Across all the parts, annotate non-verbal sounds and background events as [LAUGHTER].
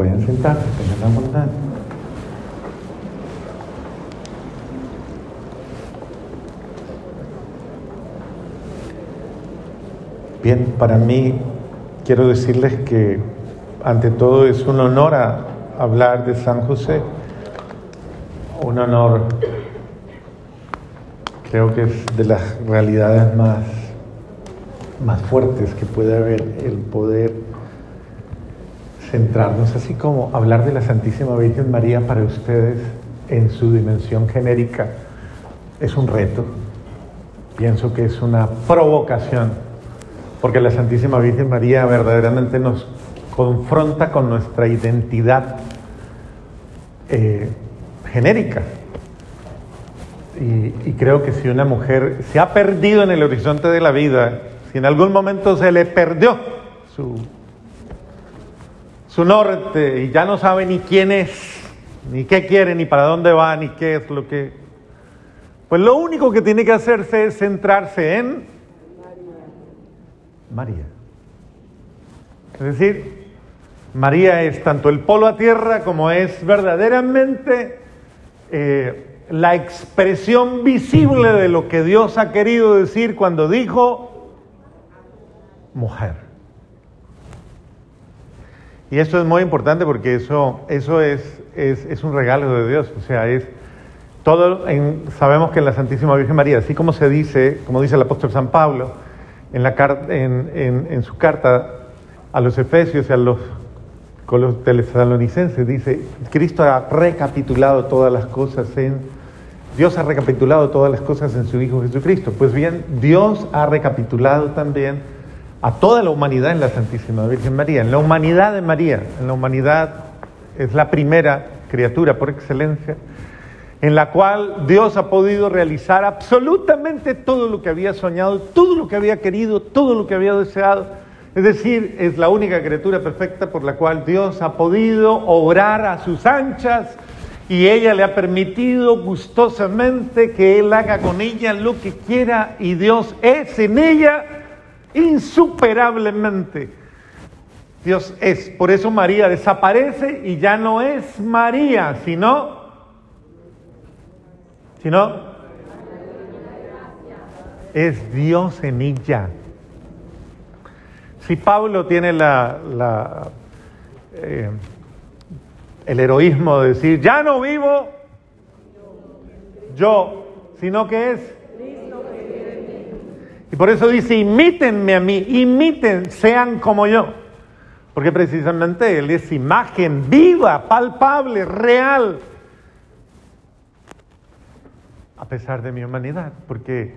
Pueden sentarse, tengan la bondad. Bien, para mí quiero decirles que ante todo es un honor hablar de San José, un honor, creo que es de las realidades más, más fuertes que puede haber el poder centrarnos, así como hablar de la Santísima Virgen María para ustedes en su dimensión genérica es un reto, pienso que es una provocación porque la Santísima Virgen María verdaderamente nos confronta con nuestra identidad eh, genérica. Y, y, creo que si una mujer se ha perdido en el horizonte de la vida, si en algún momento se le perdió su, su norte y ya no sabe ni quién es, ni qué quiere, ni para dónde va, ni qué es lo que... Pues lo único que tiene que hacerse es centrarse en María. Es decir, María es tanto el polo a tierra como es verdaderamente eh, la expresión visible de lo que Dios ha querido decir cuando dijo mujer. Y esto es muy importante porque eso, eso es, es, un regalo de Dios. O sea, es todo, en, sabemos que en la Santísima Virgen María, así como se dice, como dice el apóstol San Pablo, en, la, en, en, su carta a los Efesios y a los, con los tesalonicenses, dice, Cristo ha recapitulado todas las cosas en, Dios ha recapitulado todas las cosas en su Hijo Jesucristo. Pues bien, Dios ha recapitulado también a toda la humanidad en la Santísima Virgen María, en la humanidad de María, en la humanidad es la primera criatura por excelencia, en la cual Dios ha podido realizar absolutamente todo lo que había soñado, todo lo que había querido, todo lo que había deseado. Es decir, es la única criatura perfecta por la cual Dios ha podido obrar a sus anchas y ella le ha permitido gustosamente que Él haga con ella lo que quiera y Dios es en ella insuperablemente. Dios es. Por eso María desaparece y ya no es María, sino si no, es Dios en ella. Si Pablo tiene la, la eh, el heroísmo de decir, ya no vivo yo, sino que es y por eso dice, imítenme a mí, imiten, sean como yo. Porque precisamente Él es imagen viva, palpable, real a pesar de mi humanidad, porque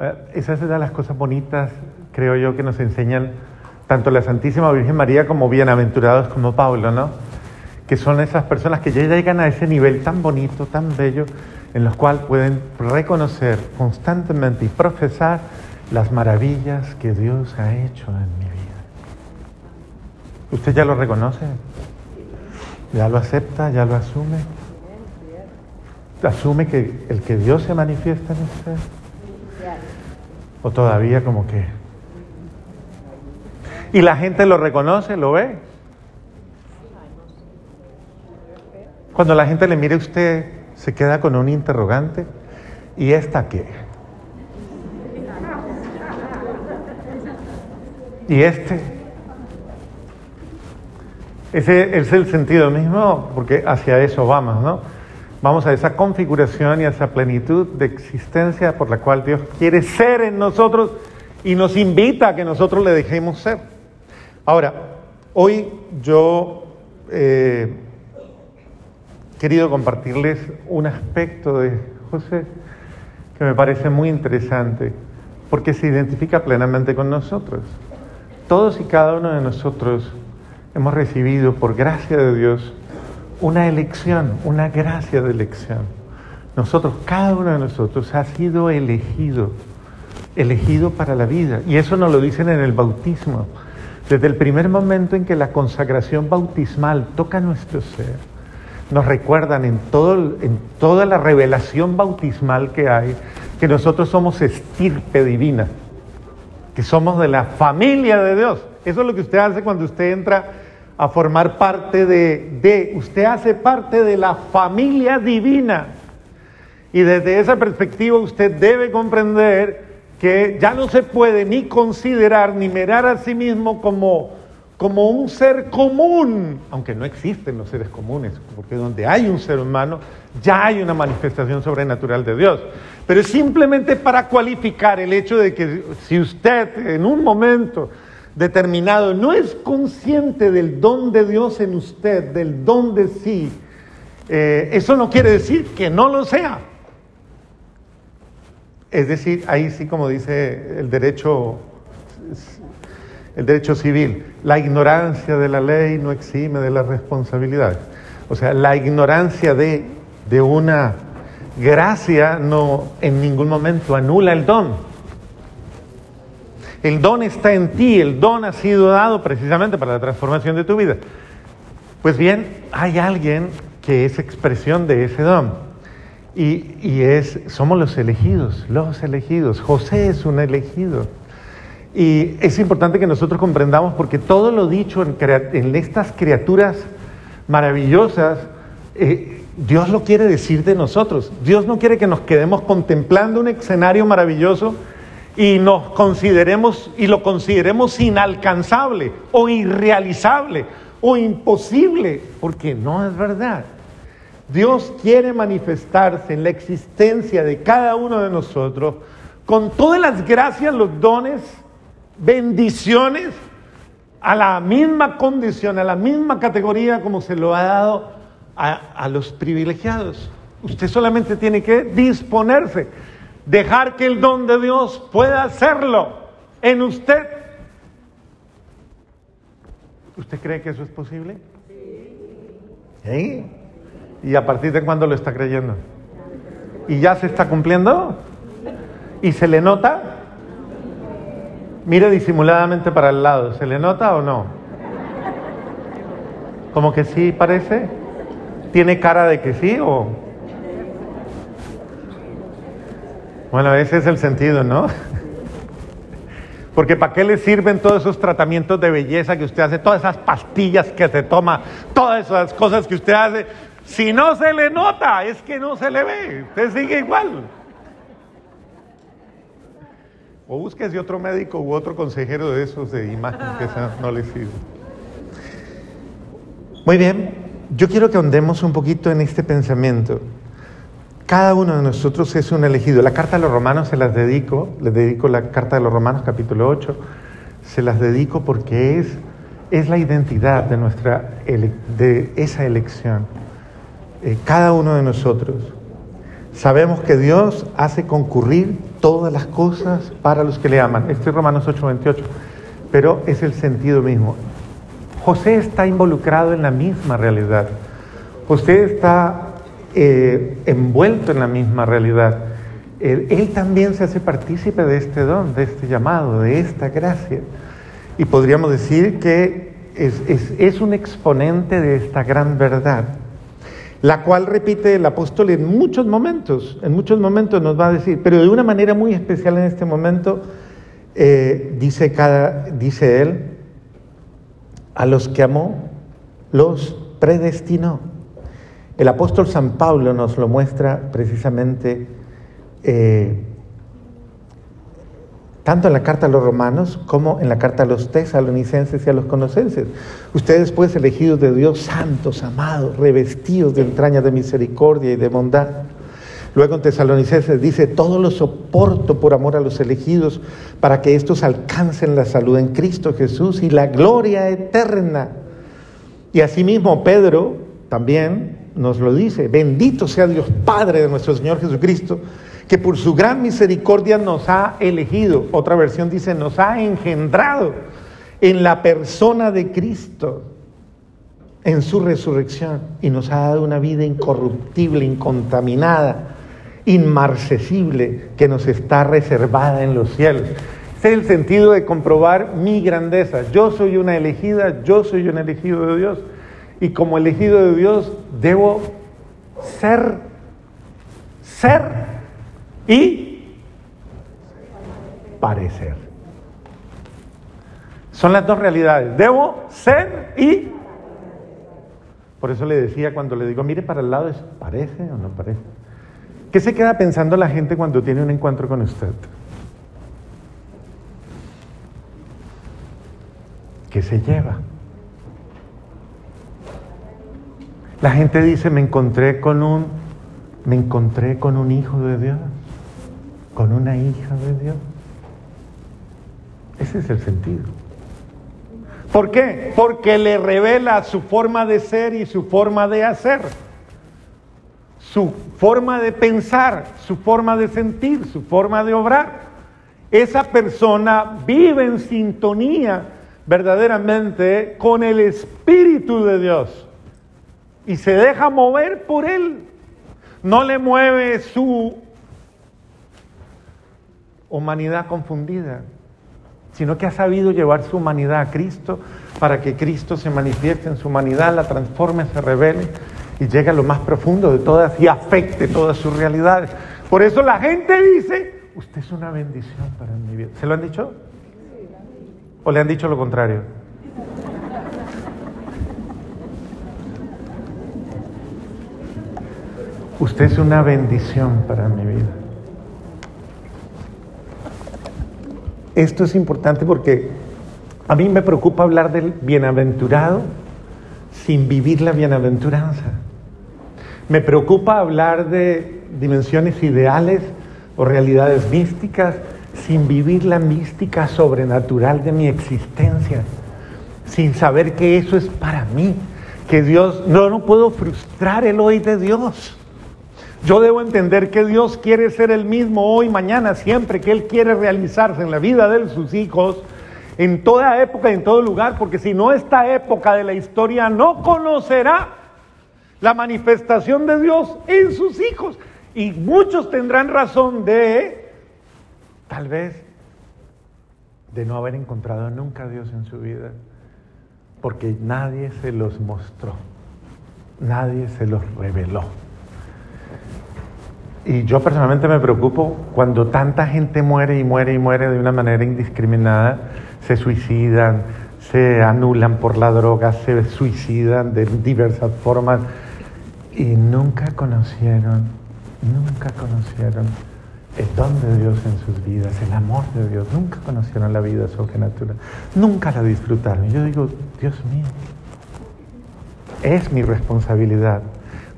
eh, esas son las cosas bonitas, creo yo, que nos enseñan tanto la Santísima Virgen María como bienaventurados como Pablo, ¿no? Que son esas personas que ya llegan a ese nivel tan bonito, tan bello, en los cuales pueden reconocer constantemente y profesar las maravillas que Dios ha hecho en mi vida. ¿Usted ya lo reconoce? ¿Ya lo acepta? ¿Ya lo asume? asume que el que Dios se manifiesta en usted? ¿O todavía como que? ¿Y la gente lo reconoce, lo ve? Cuando la gente le mire a usted, se queda con un interrogante. ¿Y esta qué? ¿Y este? Ese es el sentido mismo, porque hacia eso vamos, ¿no? Vamos a esa configuración y a esa plenitud de existencia por la cual Dios quiere ser en nosotros y nos invita a que nosotros le dejemos ser. Ahora, hoy yo he eh, querido compartirles un aspecto de José que me parece muy interesante porque se identifica plenamente con nosotros. Todos y cada uno de nosotros hemos recibido por gracia de Dios una elección, una gracia de elección. Nosotros, cada uno de nosotros ha sido elegido, elegido para la vida. Y eso nos lo dicen en el bautismo. Desde el primer momento en que la consagración bautismal toca nuestro ser, nos recuerdan en, toda la revelación bautismal que hay que nosotros somos estirpe divina, que somos de la familia de Dios. Eso es lo que usted hace cuando usted entra a formar parte de, de, usted hace parte de la familia divina. Y desde esa perspectiva usted debe comprender que ya no se puede ni considerar ni mirar a sí mismo como, como un ser común, aunque no existen los seres comunes, porque donde hay un ser humano ya hay una manifestación sobrenatural de Dios. Pero es simplemente para cualificar el hecho de que si usted en un momento determinado, no es consciente del don de Dios en usted, del don de sí, eh, eso no quiere decir que no lo sea. Es decir, ahí sí como dice el derecho, el derecho civil, la ignorancia de la ley no exime de la responsabilidad. O sea, la ignorancia de, de una gracia no en ningún momento anula el don. El don está en ti, el don ha sido dado precisamente para la transformación de tu vida. Pues bien, hay alguien que es expresión de ese don. Y, es, somos los elegidos, los elegidos. José es un elegido. Y es importante que nosotros comprendamos porque todo lo dicho en, estas criaturas maravillosas, eh, Dios lo quiere decir de nosotros. Dios no quiere que nos quedemos contemplando un escenario maravilloso y nos consideremos y lo consideremos inalcanzable o irrealizable o imposible, porque no es verdad. Dios quiere manifestarse en la existencia de cada uno de nosotros con todas las gracias, los dones, bendiciones, a la misma condición, a la misma categoría como se lo ha dado a, a los privilegiados. Usted solamente tiene que disponerse dejar que el don de Dios pueda hacerlo en usted. ¿Usted cree que eso es posible? Sí. ¿Y a partir de cuándo lo está creyendo? ¿Y ya se está cumpliendo? ¿Y se le nota? Mire disimuladamente para el lado, ¿se le nota o no? ¿Como que sí parece? ¿Tiene cara de que sí o...? Bueno, ese es el sentido, ¿no? [LAUGHS] Porque ¿para qué le sirven todos esos tratamientos de belleza que usted hace, todas esas pastillas que se toma, todas esas cosas que usted hace? Si no se le nota, es que no se le ve, usted sigue igual. O búsquese otro médico u otro consejero de esos de imagen que no le sirve. Muy bien, yo quiero que ahondemos un poquito en este pensamiento. Cada uno de nosotros es un elegido. La carta de los romanos se las dedico, les dedico la carta de los romanos capítulo 8, se las dedico porque es, es la identidad de, nuestra, de esa elección. Eh, cada uno de nosotros. Sabemos que Dios hace concurrir todas las cosas para los que le aman. Este es Romanos 8:28, pero es el sentido mismo. José está involucrado en la misma realidad. José está eh, envuelto en la misma realidad. Él, también se hace partícipe de este don, de este llamado, de esta gracia. Y podríamos decir que es, es un exponente de esta gran verdad, la cual repite el apóstol en muchos momentos, en muchos momentos nos va a decir, pero de una manera muy especial en este momento, eh, dice, él, a los que amó, los predestinó. El apóstol San Pablo nos lo muestra precisamente eh, tanto en la carta a los romanos como en la carta a los tesalonicenses y a los conocenses. Ustedes pues elegidos de Dios, santos, amados, revestidos de entrañas de misericordia y de bondad. Luego en tesalonicenses dice, todo lo soporto por amor a los elegidos para que estos alcancen la salud en Cristo Jesús y la gloria eterna. Y asimismo Pedro también nos lo dice, bendito sea Dios Padre de nuestro Señor Jesucristo, que por su gran misericordia nos ha elegido, otra versión dice, nos ha engendrado en la persona de Cristo, en su resurrección, y nos ha dado una vida incorruptible, incontaminada, inmarcesible, que nos está reservada en los cielos. Ese es el sentido de comprobar mi grandeza. Yo soy una elegida, yo soy un elegido de Dios. Y como elegido de Dios, debo ser, ser y parecer. Son las dos realidades. Debo ser y Por eso le decía cuando le digo, mire para el lado, ¿parece o no parece? ¿Qué se queda pensando la gente cuando tiene un encuentro con usted? ¿Qué se lleva? La gente dice, me encontré con un, me encontré con un hijo de Dios, con una hija de Dios. Ese es el sentido. ¿Por qué? Porque le revela su forma de ser y su forma de hacer, su forma de pensar, su forma de sentir, su forma de obrar. Esa persona vive en sintonía verdaderamente con el Espíritu de Dios y se deja mover por Él. No le mueve su humanidad confundida, sino que ha sabido llevar su humanidad a Cristo para que Cristo se manifieste en su humanidad, la transforme, se revele y llegue a lo más profundo de todas y afecte todas sus realidades. Por eso la gente dice, usted es una bendición para mi vida. ¿Se lo han dicho? ¿O le han dicho lo contrario? Usted es una bendición para mi vida. Esto es importante porque a mí me preocupa hablar del bienaventurado sin vivir la bienaventuranza. Me preocupa hablar de dimensiones ideales o realidades místicas sin vivir la mística sobrenatural de mi existencia, sin saber que eso es para mí, que Dios, no, no puedo frustrar el hoy de Dios. Yo debo entender que Dios quiere ser el mismo hoy, mañana, siempre, que Él quiere realizarse en la vida de sus hijos, en toda época y en todo lugar, porque si no esta época de la historia no conocerá la manifestación de Dios en sus hijos. Y muchos tendrán razón de, tal vez, de no haber encontrado nunca a Dios en su vida, porque nadie se los mostró, nadie se los reveló. Y yo personalmente me preocupo cuando tanta gente muere y muere y muere de una manera indiscriminada, se suicidan, se anulan por la droga, se suicidan de diversas formas. Y nunca conocieron, nunca conocieron el don de Dios en sus vidas, el amor de Dios, nunca conocieron la vida sobrenatural, nunca la disfrutaron. Yo digo, Dios mío, es mi responsabilidad,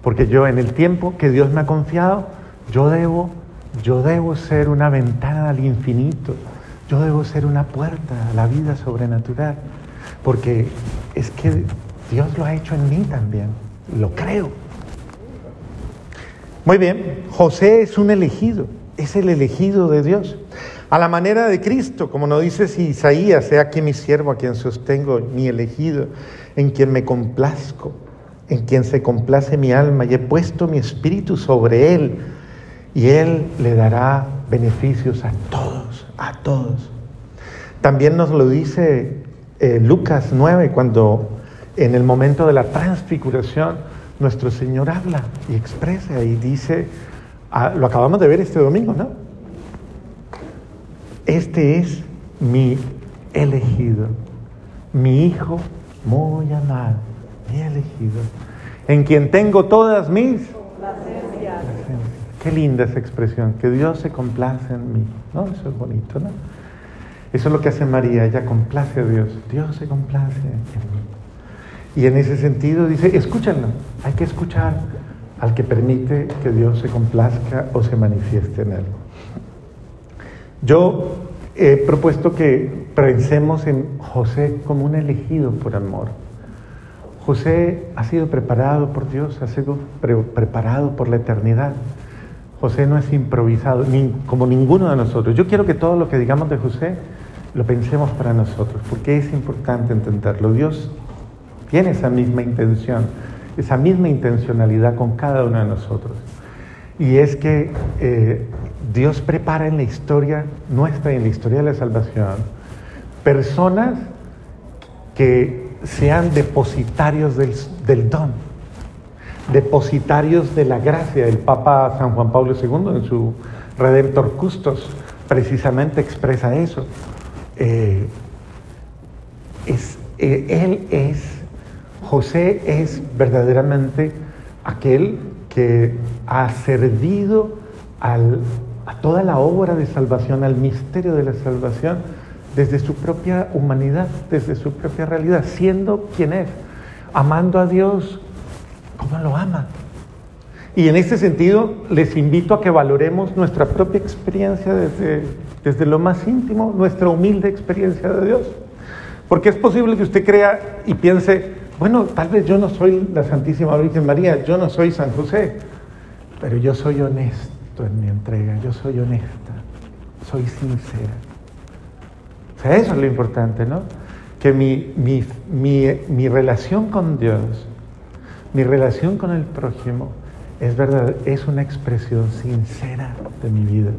porque yo en el tiempo que Dios me ha confiado, yo debo, yo debo ser una ventana al infinito. Yo debo ser una puerta a la vida sobrenatural. Porque es que Dios lo ha hecho en mí también. Lo creo. Muy bien, José es un elegido, es el elegido de Dios. A la manera de Cristo, como nos dice Isaías, sea aquí mi siervo, a quien sostengo, mi elegido, en quien me complazco, en quien se complace mi alma, y he puesto mi espíritu sobre él y Él le dará beneficios a todos, a todos. También nos lo dice eh, Lucas 9, cuando en el momento de la transfiguración nuestro Señor habla y expresa y dice, ah, lo acabamos de ver este domingo, ¿no? Este es mi elegido, mi hijo muy amado, mi elegido, en quien tengo todas mis Qué linda esa expresión, que Dios se complace en mí. ¿No? Eso es bonito, ¿no? Eso es lo que hace María, ella complace a Dios. Dios se complace en mí. Y en ese sentido dice, escúchenlo, hay que escuchar al que permite que Dios se complazca o se manifieste en él. Yo he propuesto que pensemos en José como un elegido por amor. José ha sido preparado por Dios, ha sido preparado por la eternidad. José no es improvisado, ni, como ninguno de nosotros. Yo quiero que todo lo que digamos de José lo pensemos para nosotros, porque es importante entenderlo. Dios tiene esa misma intención, esa misma intencionalidad con cada uno de nosotros. Y es que eh, Dios prepara en la historia nuestra y en la historia de la salvación personas que sean depositarios del, don depositarios de la gracia. El Papa San Juan Pablo II en su Redemptor Custos precisamente expresa eso. Eh, es, eh, él es, José es verdaderamente aquel que ha servido a toda la obra de salvación, al misterio de la salvación, desde su propia humanidad, desde su propia realidad, siendo quien es, amando a Dios como lo ama. Y en este sentido les invito a que valoremos nuestra propia experiencia desde, desde lo más íntimo, nuestra humilde experiencia de Dios. Porque es posible que usted crea y piense, bueno, tal vez yo no soy la Santísima Virgen María, yo no soy San José, pero yo soy honesto en mi entrega, yo soy honesta, soy sincera. Eso es lo importante, ¿no? Que mi, mi, mi, relación con Dios, mi relación con el prójimo, es verdad, es una expresión sincera de mi vida.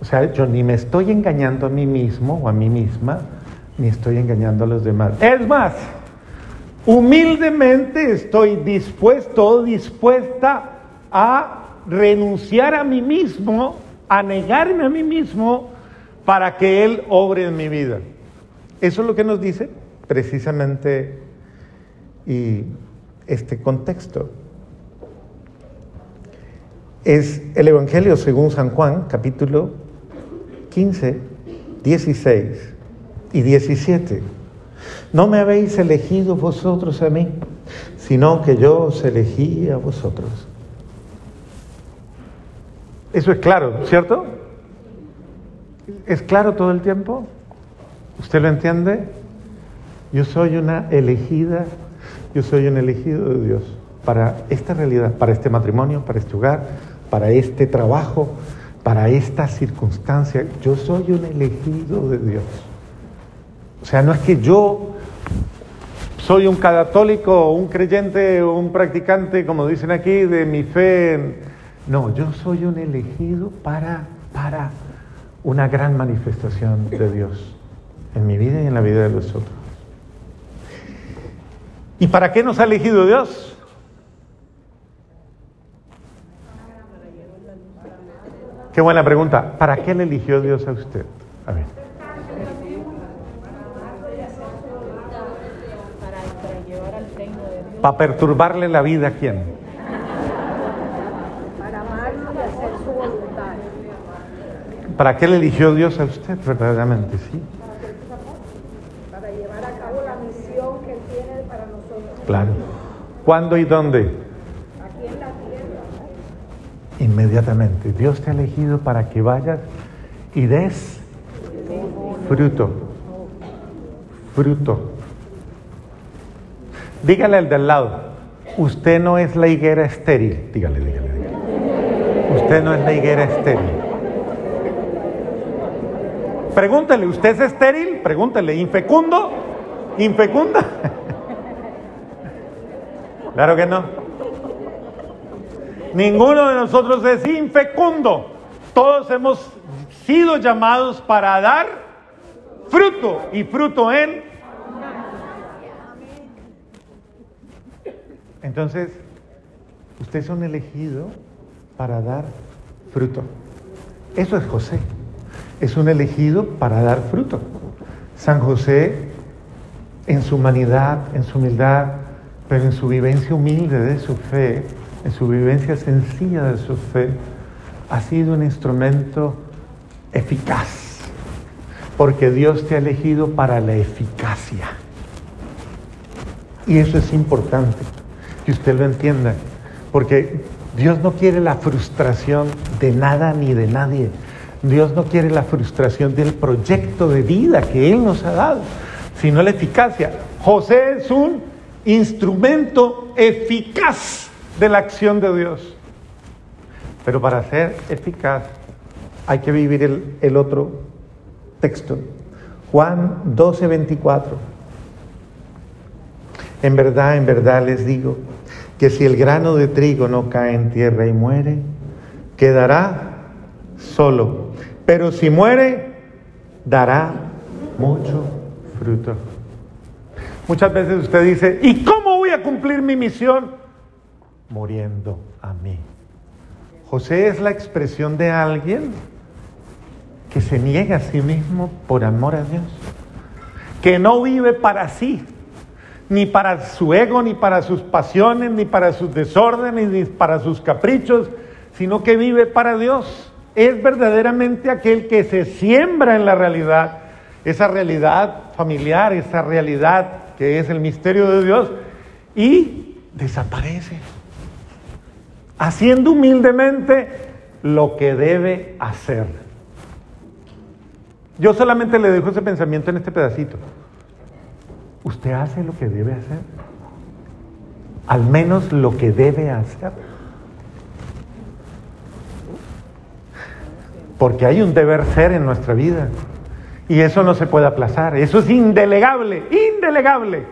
O sea, yo ni me estoy engañando a mí mismo o a mí misma, ni estoy engañando a los demás. Es más, humildemente estoy dispuesto o dispuesta a renunciar a mí mismo, a negarme a mí mismo para que Él obre en mi vida. Eso es lo que nos dice precisamente y este contexto. Es el Evangelio según San Juan, capítulo 15, 16 y 17. No me habéis elegido vosotros a mí, sino que yo os elegí a vosotros. Eso es claro, ¿cierto? ¿Es claro todo el tiempo? ¿Usted lo entiende? Yo soy una elegida, yo soy un elegido de Dios para esta realidad, para este matrimonio, para este hogar, para este trabajo, para esta circunstancia. Yo soy un elegido de Dios. O sea, no es que yo soy un católico, un creyente, un practicante, como dicen aquí, de mi fe. No, yo soy un elegido para, para una gran manifestación de Dios en mi vida y en la vida de los otros. ¿Y para qué nos ha elegido Dios? Qué buena pregunta. ¿Para qué le eligió Dios a usted? A ver. Para perturbarle la vida a quién? Para amarlo y hacer su voluntad. ¿Para qué le eligió Dios a usted verdaderamente? Sí. Para llevar a cabo la misión que Él tiene para nosotros. Claro. ¿Cuándo y dónde? Aquí en la tierra. Inmediatamente. Dios te ha elegido para que vayas y des fruto. Fruto. Dígale al del lado, usted no es la higuera estéril. Dígale, dígale, dígale. Usted no es la higuera estéril. Pregúntele, ¿usted es estéril? Pregúntele, ¿infecundo? ¿Infecunda? [LAUGHS] Claro que no. Ninguno de nosotros es infecundo. Todos hemos sido llamados para dar fruto y fruto en Entonces, ustedes son elegidos para dar fruto. Eso es José. Es un elegido para dar fruto. San José, en su humanidad, en su humildad, pero en su vivencia humilde de su fe, en su vivencia sencilla de su fe, ha sido un instrumento eficaz, porque Dios te ha elegido para la eficacia. Y eso es importante que usted lo entienda, porque Dios no quiere la frustración de nada ni de nadie. Dios no quiere la frustración del proyecto de vida que Él nos ha dado, sino la eficacia. José es un instrumento eficaz de la acción de Dios. Pero para ser eficaz hay que vivir el, otro texto. Juan 12, 24. En verdad, en verdad les digo que si el grano de trigo no cae en tierra y muere, quedará solo. Pero si muere, dará mucho fruto. Muchas veces usted dice, ¿y cómo voy a cumplir mi misión? Muriendo a mí. José es la expresión de alguien que se niega a sí mismo por amor a Dios, que no vive para sí, ni para su ego, ni para sus pasiones, ni para sus desórdenes, ni para sus caprichos, sino que vive para Dios. Es verdaderamente aquel que se siembra en la realidad, esa realidad familiar, esa realidad que es el misterio de Dios, y desaparece, haciendo humildemente lo que debe hacer. Yo solamente le dejo ese pensamiento en este pedacito. Usted hace lo que debe hacer. Al menos lo que debe hacer. Porque hay un deber ser en nuestra vida. Y eso no se puede aplazar. Eso es indelegable, indelegable.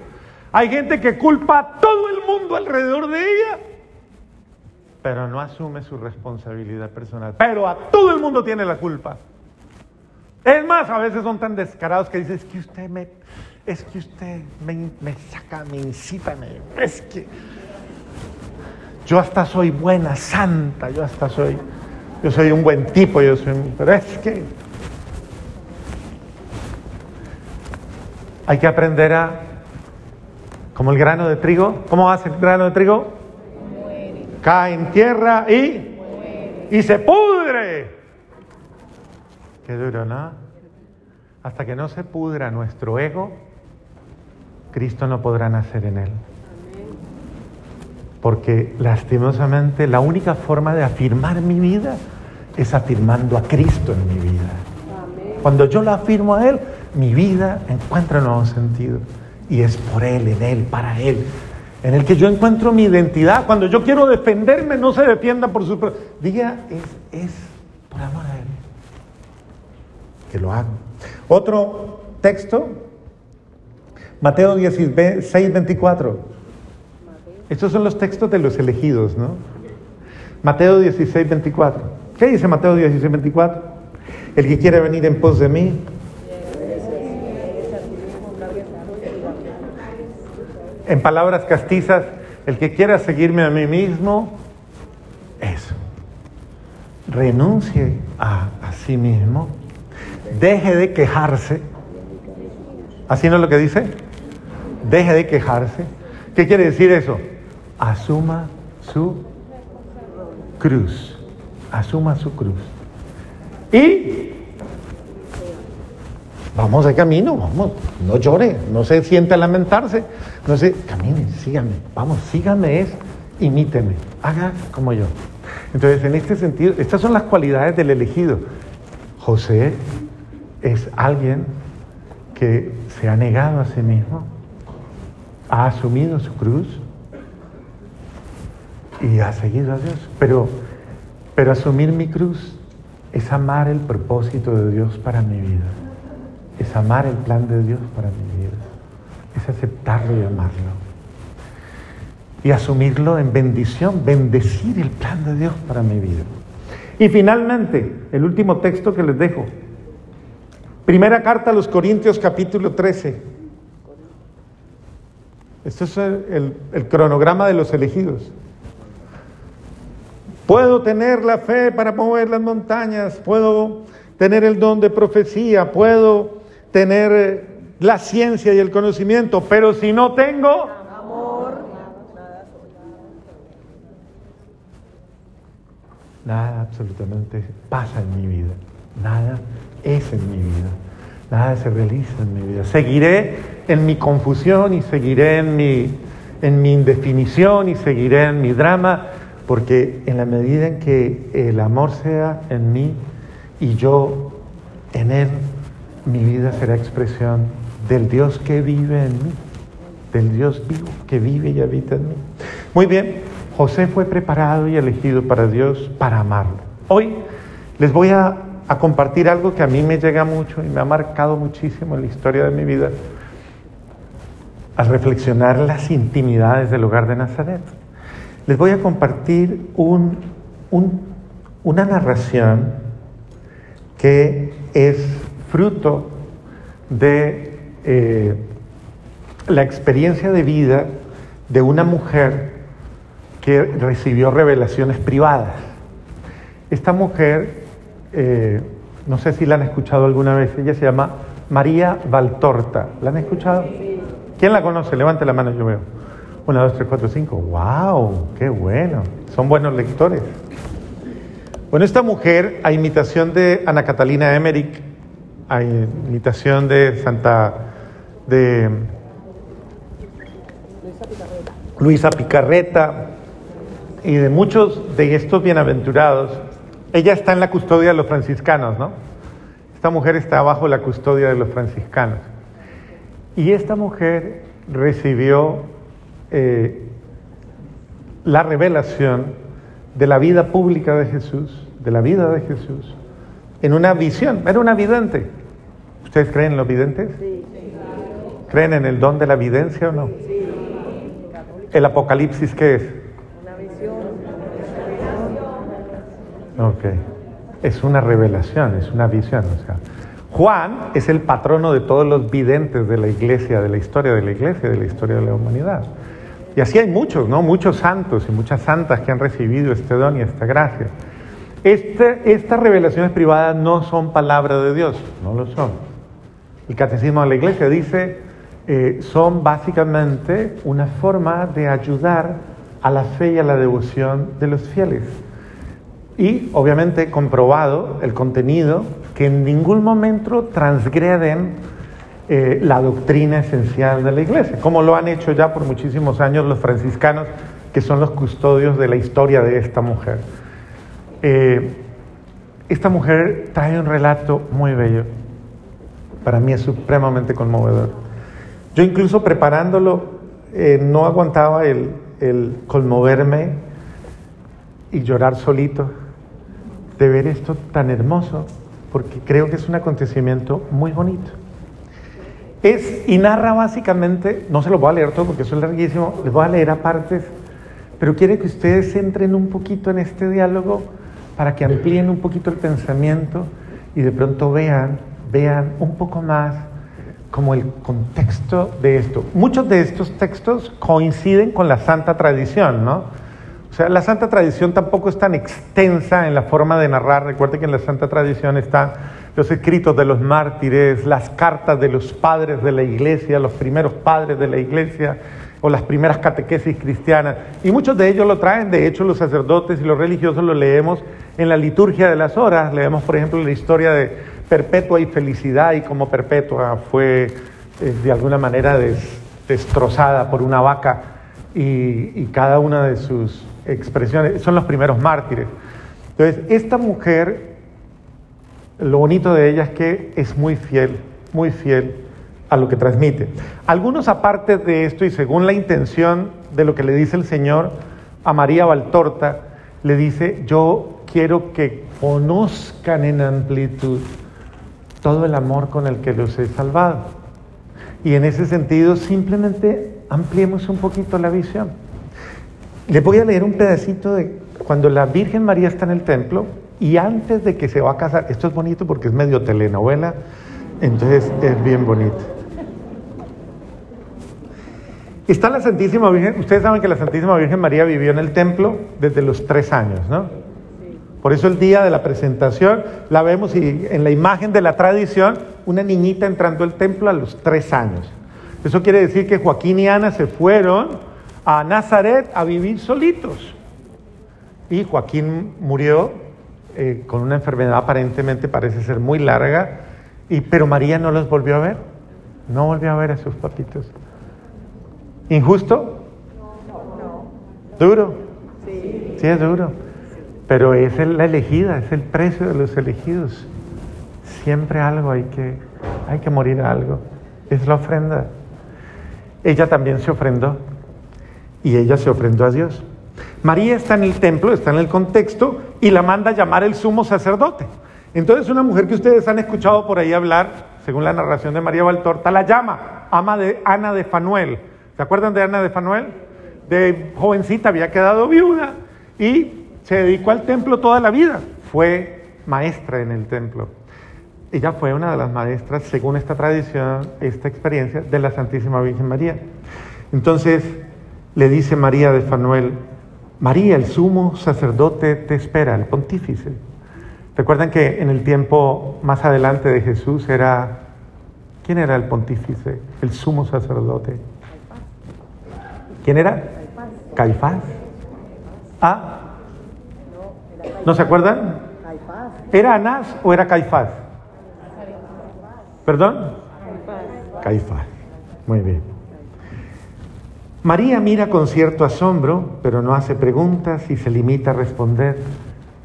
Hay gente que culpa a todo el mundo alrededor de ella, pero no asume su responsabilidad personal. Pero a todo el mundo tiene la culpa. Es más, a veces son tan descarados que dicen, es que usted me, es que usted me, me saca, me incita, me, es que yo hasta soy buena, santa, yo hasta soy, yo soy un buen tipo, yo soy, pero es que hay que aprender a, como el grano de trigo, ¿cómo hace el grano de trigo? Muere. Cae en tierra y, Muere. y se pudre. Qué duro, ¿no? Hasta que no se pudra nuestro ego, Cristo no podrá nacer en él. Porque lastimosamente la única forma de afirmar mi vida es afirmando a Cristo en mi vida. Cuando yo lo afirmo a Él, mi vida encuentra nuevo sentido. Y es por Él, en Él, para Él. En el que yo encuentro mi identidad. Cuando yo quiero defenderme, no se defienda por su... Diga, es, es por amor a Él. Que lo hago. Otro texto, Mateo 16, 24. Estos son los textos de los elegidos, ¿no? Mateo 16, 24. ¿Qué dice Mateo 16, 24? El que quiere venir en pos de mí, en palabras castizas, el que quiera seguirme a mí mismo, eso. Renuncie a, a sí mismo, deje de quejarse. ¿Así no es lo que dice? Deje de quejarse. ¿Qué quiere decir eso? Asuma su cruz. Asuma su cruz. Y vamos de camino, vamos, no llore, no se siente a lamentarse, no sé, camine, sígame, vamos, sígame es, imíteme, haga como yo. Entonces, en este sentido, estas son las cualidades del elegido. José es alguien que se ha negado a sí mismo, ha asumido su cruz y ha seguido a Dios. Pero, pero asumir mi cruz es amar el propósito de Dios para mi vida, es amar el plan de Dios para mi vida es aceptarlo y amarlo. Y asumirlo en bendición, bendecir el plan de Dios para mi vida. Y finalmente, el último texto que les dejo. Primera carta a los Corintios capítulo 13. Esto es el, el, cronograma de los elegidos. Puedo tener la fe para mover las montañas, puedo tener el don de profecía, puedo tener la ciencia y el conocimiento, pero si no tengo amor, nada absolutamente pasa en mi vida, nada es en mi vida, nada se realiza en mi vida. Seguiré en mi confusión y seguiré en mi, en mi indefinición y seguiré en mi drama, porque en la medida en que el amor sea en mí y yo en él, mi vida será expresión del Dios que vive en mí, del Dios vivo que vive y habita en mí. Muy bien, José fue preparado y elegido para Dios para amarlo. Hoy les voy a, compartir algo que a mí me llega mucho y me ha marcado muchísimo en la historia de mi vida al reflexionar las intimidades del hogar de Nazaret. Les voy a compartir un, un, una narración que es fruto de eh, la experiencia de vida de una mujer que recibió revelaciones privadas. Esta mujer, eh, no sé si la han escuchado alguna vez, ella se llama María Valtorta. ¿La han escuchado? ¿Quién la conoce? Levante la mano, yo veo. Una, dos, tres, cuatro, cinco. ¡Wow! ¡Qué bueno! Son buenos lectores. Bueno, esta mujer, a imitación de Ana Catalina Emmerich, a imitación de Santa. de Luisa Picarreta y de muchos de estos bienaventurados, ella está en la custodia de los franciscanos, ¿no? Esta mujer está bajo la custodia de los franciscanos. Y esta mujer recibió eh, la revelación de la vida pública de Jesús, de la vida de Jesús, en una visión. Era una vidente. ¿Ustedes creen en los videntes? ¿Creen en el don de la videncia o no? ¿El apocalipsis qué es? Una visión. Ok. Es una revelación, es una visión. O sea, Juan es el patrono de todos los videntes de la iglesia, de la historia de la iglesia, de la historia de la humanidad. Y así hay muchos, ¿no? Muchos santos y muchas santas que han recibido este don y esta gracia. Este, estas revelaciones privadas no son palabra de Dios, no lo son. El catecismo de la iglesia dice, eh, son básicamente una forma de ayudar a la fe y a la devoción de los fieles. Y obviamente comprobado el contenido que en ningún momento transgreden eh, la doctrina esencial de la iglesia, como lo han hecho ya por muchísimos años los franciscanos, que son los custodios de la historia de esta mujer. Eh, esta mujer trae un relato muy bello, para mí es supremamente conmovedor. Yo incluso preparándolo eh, no aguantaba el, el conmoverme y llorar solito de ver esto tan hermoso, porque creo que es un acontecimiento muy bonito. Es, y narra básicamente, no se lo voy a leer todo porque eso es larguísimo, les voy a leer a partes, pero quiere que ustedes entren un poquito en este diálogo para que amplíen un poquito el pensamiento y de pronto vean, vean un poco más como el contexto de esto. Muchos de estos textos coinciden con la santa tradición, ¿no? O sea, la santa tradición tampoco es tan extensa en la forma de narrar. Recuerde que en la santa tradición están los escritos de los mártires, las cartas de los padres de la iglesia, los primeros padres de la iglesia o las primeras catequesis cristianas. Y muchos de ellos lo traen, de hecho los sacerdotes y los religiosos lo leemos en la liturgia de las horas. Leemos, por ejemplo, la historia de Perpetua y Felicidad y cómo Perpetua fue eh, de alguna manera destrozada por una vaca y, y cada una de sus expresiones, son los primeros mártires. Entonces, esta mujer, lo bonito de ella es que es muy fiel, muy fiel a lo que transmite. Algunos aparte de esto y según la intención de lo que le dice el Señor a María Valtorta, le dice, yo quiero que conozcan en amplitud todo el amor con el que los he salvado. Y en ese sentido, simplemente ampliemos un poquito la visión. Les voy a leer un pedacito de cuando la Virgen María está en el templo y antes de que se va a casar, esto es bonito porque es medio telenovela, entonces es bien bonito. Está la Santísima Virgen, ustedes saben que la Santísima Virgen María vivió en el templo desde los tres años, ¿no? Por eso el día de la presentación la vemos y en la imagen de la tradición, una niñita entrando al templo a los tres años. Eso quiere decir que Joaquín y Ana se fueron a Nazaret a vivir solitos. Y Joaquín murió eh, con una enfermedad aparentemente parece ser muy larga, y, pero María no los volvió a ver, no volvió a ver a sus papitos. ¿Injusto? ¿Duro? Sí. Sí, es duro. Pero es la elegida, es el precio de los elegidos. Siempre algo hay que, hay que morir a algo. Es la ofrenda. Ella también se ofrendó y ella se ofrendó a Dios. María está en el templo, está en el contexto y la manda a llamar el sumo sacerdote. Entonces una mujer que ustedes han escuchado por ahí hablar, según la narración de María Valtorta, la llama ama de Ana de Fanuel. ¿Se acuerdan de Ana de Fanuel? De jovencita había quedado viuda y se dedicó al templo toda la vida. Fue maestra en el templo. Ella fue una de las maestras, según esta tradición, esta experiencia, de la Santísima Virgen María. Entonces, le dice María de Fanuel, María, el sumo sacerdote te espera, el pontífice. Recuerdan que en el tiempo más adelante de Jesús era, ¿quién era el pontífice? El sumo sacerdote, ¿Quién era? Caifás. ¿Ah? ¿No se acuerdan? ¿Era Anás o era Caifás? ¿Perdón? Caifás. Muy bien. María mira con cierto asombro, pero no hace preguntas y se limita a responder,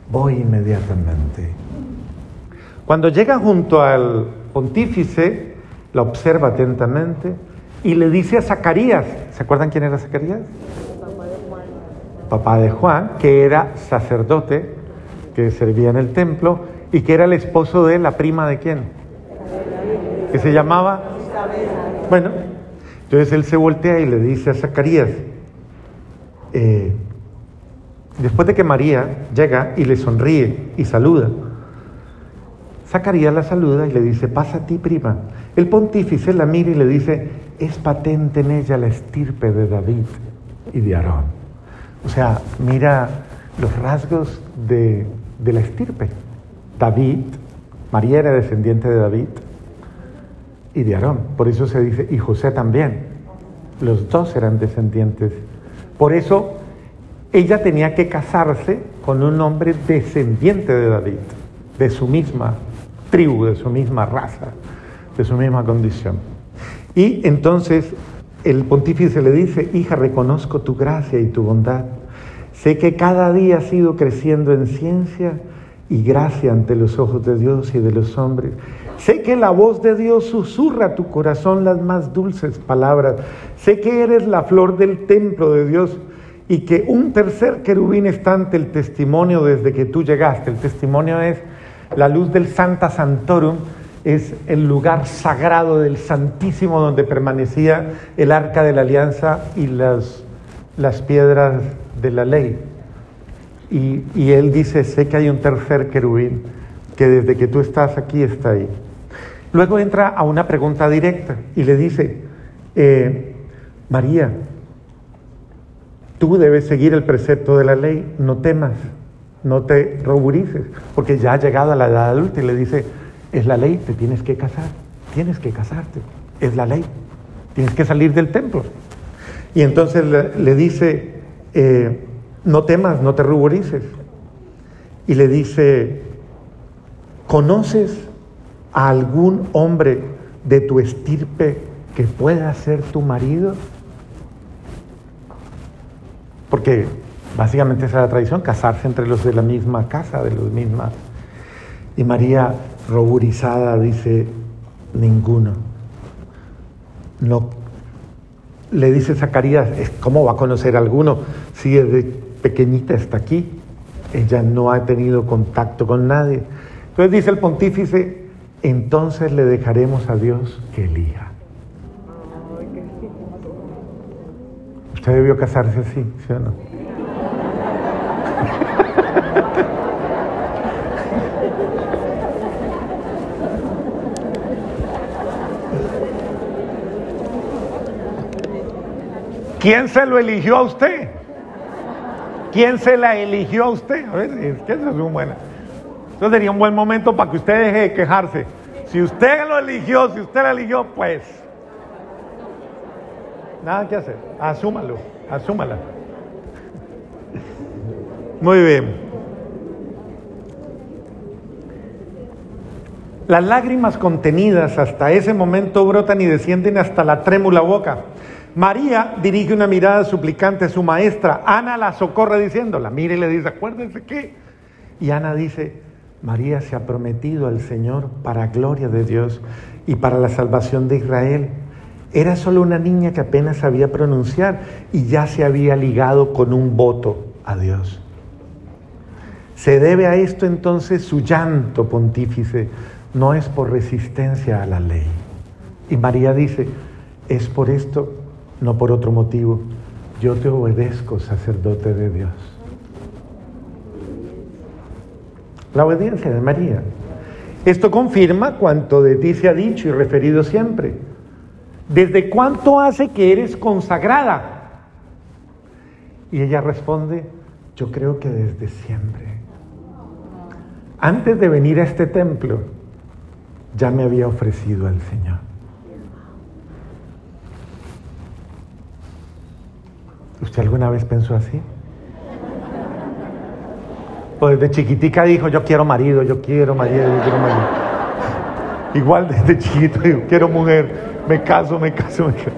voy inmediatamente. Cuando llega junto al pontífice, la observa atentamente y le dice a Zacarías, ¿se acuerdan quién era Zacarías? Papá de Juan, que era sacerdote, que servía en el templo y que era el esposo de la prima de quién? Que se llamaba... Bueno, entonces él se voltea y le dice a Zacarías, eh, después de que María llega y le sonríe y saluda, Zacarías la saluda y le dice, pasa a ti prima. El pontífice la mira y le dice, es patente en ella la estirpe de David y de Aarón. O sea, mira los rasgos de, de la estirpe. David, María era descendiente de David y de Aarón. Por eso se dice, y José también. Los dos eran descendientes. Por eso ella tenía que casarse con un hombre descendiente de David, de su misma tribu, de su misma raza, de su misma condición. Y entonces el pontífice le dice, hija, reconozco tu gracia y tu bondad. Sé que cada día has ido creciendo en ciencia y gracia ante los ojos de Dios y de los hombres. Sé que la voz de Dios susurra a tu corazón las más dulces palabras. Sé que eres la flor del templo de Dios y que un tercer querubín está ante el testimonio desde que tú llegaste. El testimonio es la luz del Santa Santorum, es el lugar sagrado del Santísimo donde permanecía el arca de la alianza y las, las piedras de la ley. Y, él dice, sé que hay un tercer querubín que desde que tú estás aquí está ahí. Luego entra a una pregunta directa y le dice, eh, María, tú debes seguir el precepto de la ley, no temas, no te ruborices, porque ya ha llegado a la edad adulta y le dice, es la ley, te tienes que casar, tienes que casarte, es la ley, tienes que salir del templo. Y entonces le, dice, eh, no temas, no te ruborices. Y le dice, ¿conoces a algún hombre de tu estirpe que pueda ser tu marido? Porque básicamente esa es la tradición, casarse entre los de la misma casa, de los mismas. Y María, ruborizada, dice, ninguno. No. Le dice Zacarías, ¿cómo va a conocer a alguno si es de pequeñita está aquí, ella no ha tenido contacto con nadie. Entonces dice el pontífice, entonces le dejaremos a Dios que elija. Usted debió casarse así, ¿sí o no? ¿Quién se lo eligió a usted? ¿Quién se la eligió a usted? A ver, es que eso es un buen. Eso sería un buen momento para que usted deje de quejarse. Si usted lo eligió, si usted la eligió, pues. Nada que hacer. Asúmalo, asúmala. Muy bien. Las lágrimas contenidas hasta ese momento brotan y descienden hasta la trémula boca. María dirige una mirada suplicante a su maestra. Ana la socorre diciéndola, mire y le dice, acuérdense que. Y Ana dice, María se ha prometido al Señor para gloria de Dios y para la salvación de Israel. Era solo una niña que apenas sabía pronunciar y ya se había ligado con un voto a Dios. Se debe a esto entonces su llanto pontífice, no es por resistencia a la ley. Y María dice, es por esto no por otro motivo. Yo te obedezco, sacerdote de Dios. La obediencia de María. Esto confirma cuanto de ti se ha dicho y referido siempre. ¿Desde cuánto hace que eres consagrada? Y ella responde, yo creo que desde siempre. Antes de venir a este templo, ya me había ofrecido al Señor. ¿Usted alguna vez pensó así? O desde chiquitica dijo, yo quiero marido, yo quiero marido, yo quiero marido. Igual desde chiquito digo, quiero mujer, me caso, me caso, me caso.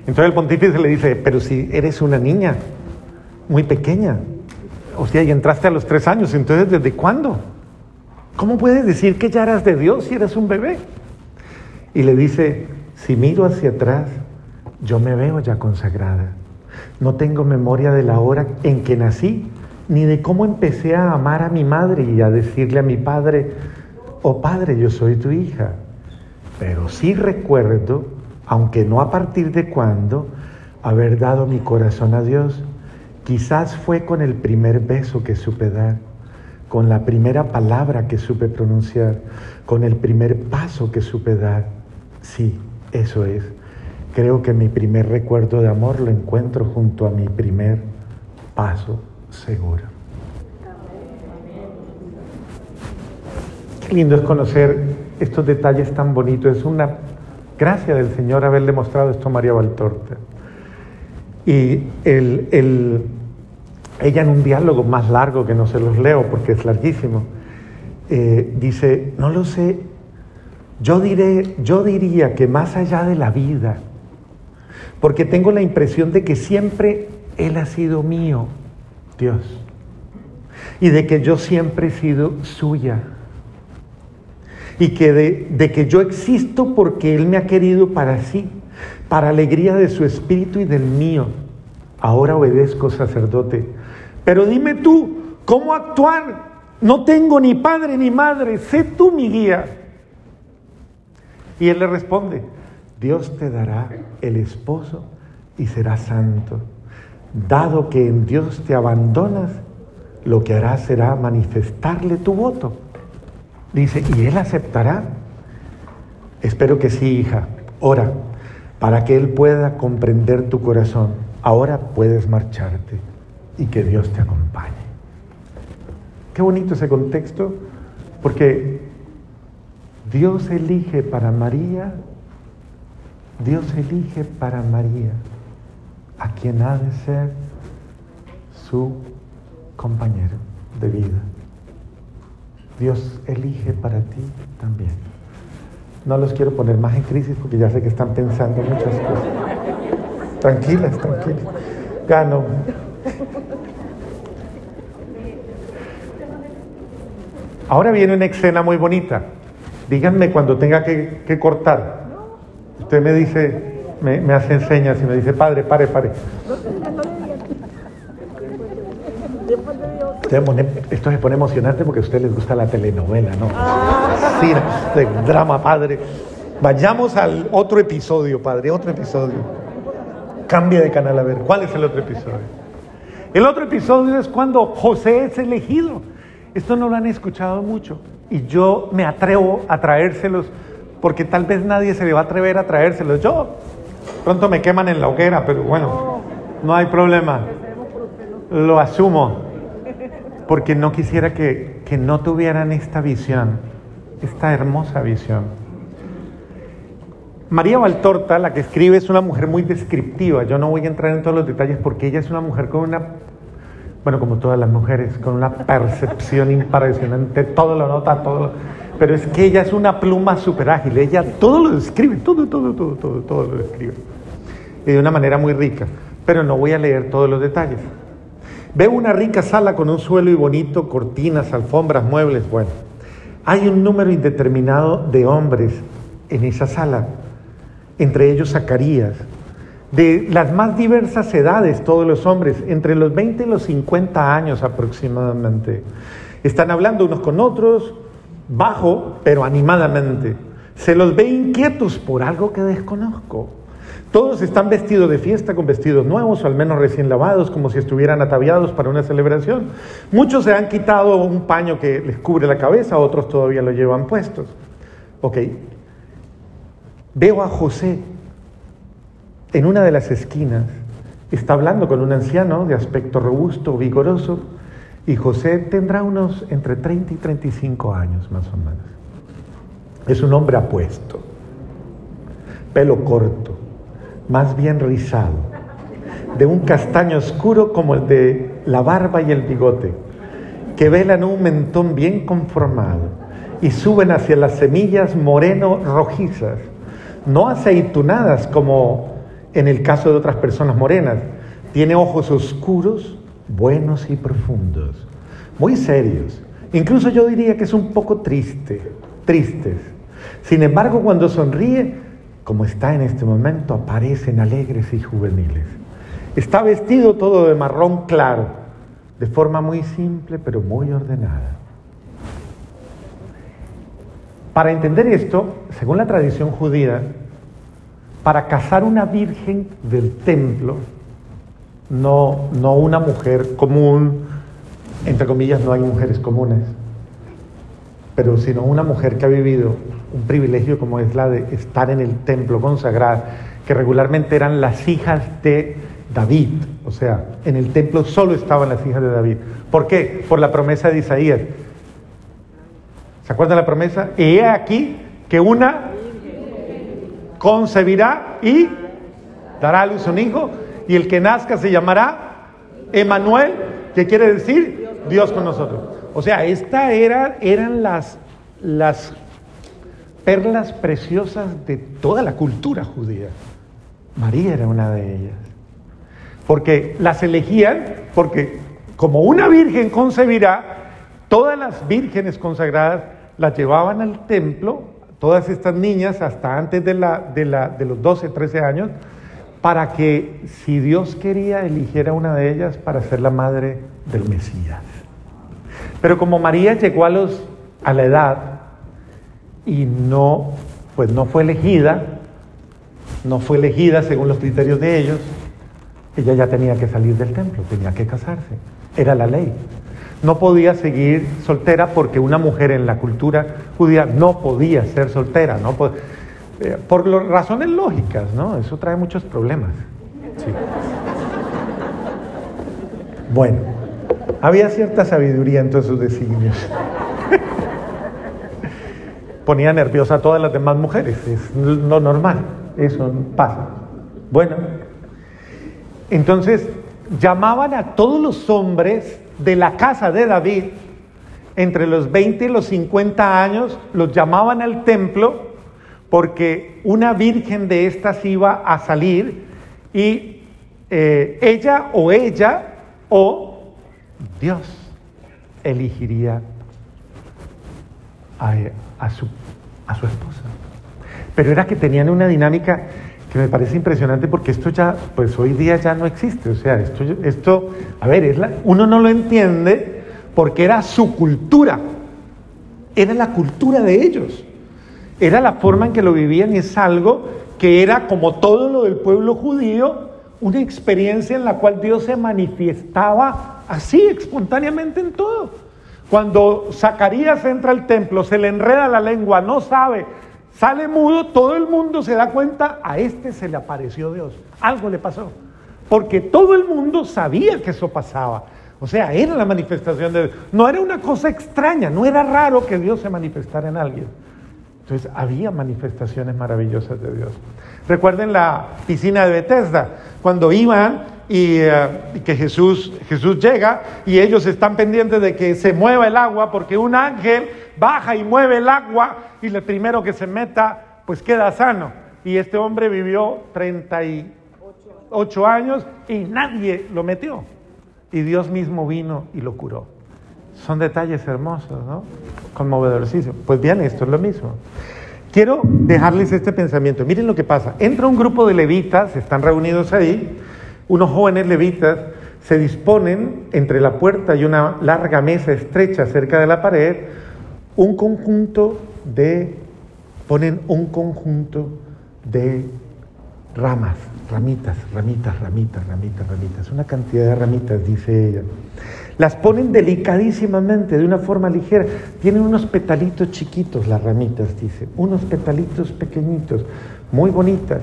Entonces el pontífice le dice, pero si eres una niña, muy pequeña, o sea, y entraste a los tres años, entonces ¿desde cuándo? ¿Cómo puedes decir que ya eras de Dios si eres un bebé? Y le dice, si miro hacia atrás, yo me veo ya consagrada. No tengo memoria de la hora en que nací, ni de cómo empecé a amar a mi madre y a decirle a mi padre, oh padre, yo soy tu hija. Pero sí recuerdo aunque no a partir de cuándo, haber dado mi corazón a Dios. Quizás fue con el primer beso que supe dar, con la primera palabra que supe pronunciar, con el primer paso que supe dar. Sí, eso es. Creo que mi primer recuerdo de amor lo encuentro junto a mi primer paso seguro. Qué lindo es conocer estos detalles tan bonitos. Es una Gracias del Señor haberle mostrado esto a María Valtorta. Y el, ella en un diálogo más largo, que no se los leo porque es larguísimo, eh, dice, no lo sé, yo, diré, yo diría que más allá de la vida, porque tengo la impresión de que siempre Él ha sido mío, Dios, y de que yo siempre he sido suya y que de, que yo existo porque Él me ha querido para sí, para alegría de su espíritu y del mío. Ahora obedezco, sacerdote. Pero dime tú, ¿cómo actuar? No tengo ni padre ni madre, sé tú mi guía. Y él le responde, Dios te dará el esposo y será santo. Dado que en Dios te abandonas, lo que harás será manifestarle tu voto. Dice, ¿y él aceptará? Espero que sí, hija. Ora, para que él pueda comprender tu corazón. Ahora puedes marcharte y que Dios te acompañe. Qué bonito ese contexto, porque Dios elige para María, Dios elige para María a quien ha de ser su compañero de vida. Dios elige para ti también. No los quiero poner más en crisis porque ya sé que están pensando muchas cosas. Tranquilas, tranquilas. Gano. Ahora viene una escena muy bonita. Díganme cuando tenga que, cortar. Usted me dice, me, me hace señas y me dice, padre, pare, pare. Esto se pone emocionante porque a ustedes les gusta la telenovela, ¿no? Sí, drama, padre. Vayamos al otro episodio, padre, otro episodio. Cambia de canal a ver, ¿cuál es el otro episodio? El otro episodio es cuando José es elegido. Esto no lo han escuchado mucho y yo me atrevo a traérselos porque tal vez nadie se le va a atrever a traérselos. Yo pronto me queman en la hoguera, pero bueno, no hay problema. Lo asumo porque no quisiera que, no tuvieran esta visión, esta hermosa visión. María Valtorta, la que escribe, es una mujer muy descriptiva. Yo no voy a entrar en todos los detalles porque ella es una mujer con una, bueno, como todas las mujeres, con una percepción impresionante, todo lo nota, todo Pero es que ella es una pluma súper ágil, ella todo lo describe, todo, todo, todo, todo, todo lo describe. Y de una manera muy rica. Pero no voy a leer todos los detalles. Veo una rica sala con un suelo y bonito, cortinas, alfombras, muebles. Bueno, hay un número indeterminado de hombres en esa sala, entre ellos Zacarías, de las más diversas edades, todos los hombres, entre los 20 y los 50 años aproximadamente. Están hablando unos con otros, bajo, pero animadamente. Se los ve inquietos por algo que desconozco. Todos están vestidos de fiesta con vestidos nuevos o al menos recién lavados, como si estuvieran ataviados para una celebración. Muchos se han quitado un paño que les cubre la cabeza, otros todavía lo llevan puestos. Ok. Veo a José en una de las esquinas. Está hablando con un anciano de aspecto robusto, vigoroso, y José tendrá unos entre 30 y 35 años más o menos. Es un hombre apuesto pelo corto, más bien rizado, de un castaño oscuro como el de la barba y el bigote, que velan un mentón bien conformado y suben hacia las semillas moreno rojizas, no aceitunadas como en el caso de otras personas morenas. Tiene ojos oscuros, buenos y profundos, muy serios. Incluso yo diría que es un poco triste, tristes. Sin embargo, cuando sonríe, como está en este momento, aparecen alegres y juveniles. Está vestido todo de marrón claro, de forma muy simple pero muy ordenada. Para entender esto, según la tradición judía, para casar una virgen del templo, no, no una mujer común, entre comillas no hay mujeres comunes, pero sino una mujer que ha vivido un privilegio como es la de estar en el templo consagrado, que regularmente eran las hijas de David, o sea, en el templo solo estaban las hijas de David. ¿Por qué? Por la promesa de Isaías. ¿Se acuerdan la promesa? Y he aquí que una concebirá y dará a luz un hijo, y el que nazca se llamará Emanuel, que quiere decir Dios con nosotros. O sea, esta era, eran las, las perlas preciosas de toda la cultura judía. María era una de ellas. Porque las elegían, porque como una virgen concebirá, todas las vírgenes consagradas las llevaban al templo, todas estas niñas, hasta antes de, la, de, la, de los 12, 13 años, para que, si Dios quería, eligiera una de ellas para ser la madre del Mesías. Pero como María llegó a, los, a la edad y no, pues no fue elegida, no fue elegida según los criterios de ellos, ella ya tenía que salir del templo, tenía que casarse, era la ley. No podía seguir soltera porque una mujer en la cultura judía no podía ser soltera, no eh, por razones lógicas, ¿no? Eso trae muchos problemas. Bueno, había cierta sabiduría en todos sus designios. [LAUGHS] Ponía nerviosa a todas las demás mujeres, es lo normal, eso pasa. Bueno, entonces llamaban a todos los hombres de la casa de David, entre los 20 y los 50 años, los llamaban al templo porque una virgen de estas iba a salir y eh, ella o ella o Dios elegiría a, su, a su esposa. Pero era que tenían una dinámica que me parece impresionante porque esto ya, pues hoy día ya no existe. O sea, esto, esto a ver, es uno no lo entiende porque era su cultura, era la cultura de ellos, era la forma en que lo vivían y es algo que era como todo lo del pueblo judío, una experiencia en la cual Dios se manifestaba así, espontáneamente en todo. Cuando Zacarías entra al templo, se le enreda la lengua, no sabe, Sale mudo, todo el mundo se da cuenta, a este se le apareció Dios. Algo le pasó. Porque todo el mundo sabía que eso pasaba. O sea, era la manifestación de Dios. No era una cosa extraña, no era raro que Dios se manifestara en alguien. Entonces, había manifestaciones maravillosas de Dios. Recuerden la piscina de Bethesda, cuando iban y, eh, y, que Jesús, Jesús llega y ellos están pendientes de que se mueva el agua porque un ángel baja y mueve el agua y el primero que se meta, pues queda sano. Y este hombre vivió 38 años y nadie lo metió. Y Dios mismo vino y lo curó. Son detalles hermosos, ¿no? Conmovedorcísimos. Pues bien, esto es lo mismo. Quiero dejarles este pensamiento. Miren lo que pasa. Entra un grupo de levitas, están reunidos ahí, unos jóvenes levitas se disponen entre la puerta y una larga mesa estrecha cerca de la pared un conjunto de, ponen un conjunto de ramas, ramitas, ramitas, ramitas, ramitas, ramitas, una cantidad de ramitas, dice ella. Las ponen delicadísimamente, de una forma ligera. Tienen unos petalitos chiquitos las ramitas, dice, unos petalitos pequeñitos, muy bonitas.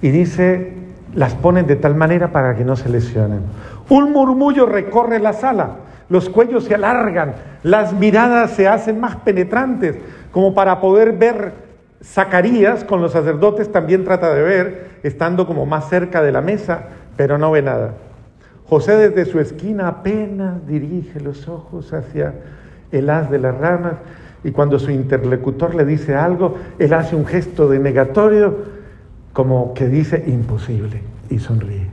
Y dice, las ponen de tal manera para que no se lesionen. Un murmullo recorre la sala los cuellos se alargan, las miradas se hacen más penetrantes, como para poder ver Zacarías con los sacerdotes también trata de ver, estando como más cerca de la mesa, pero no ve nada. José desde su esquina apenas dirige los ojos hacia el haz de las ramas y cuando su interlocutor le dice algo, él hace un gesto de negatorio como que dice imposible y sonríe.